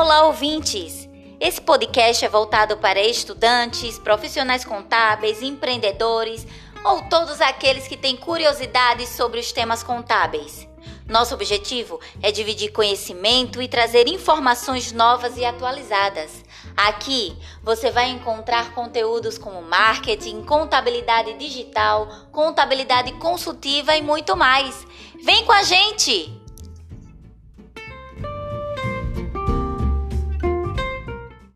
Olá, ouvintes! Esse podcast é voltado para estudantes, profissionais contábeis, empreendedores ou todos aqueles que têm curiosidades sobre os temas contábeis. Nosso objetivo é dividir conhecimento e trazer informações novas e atualizadas. Aqui você vai encontrar conteúdos como marketing, contabilidade digital, contabilidade consultiva e muito mais. Vem com a gente!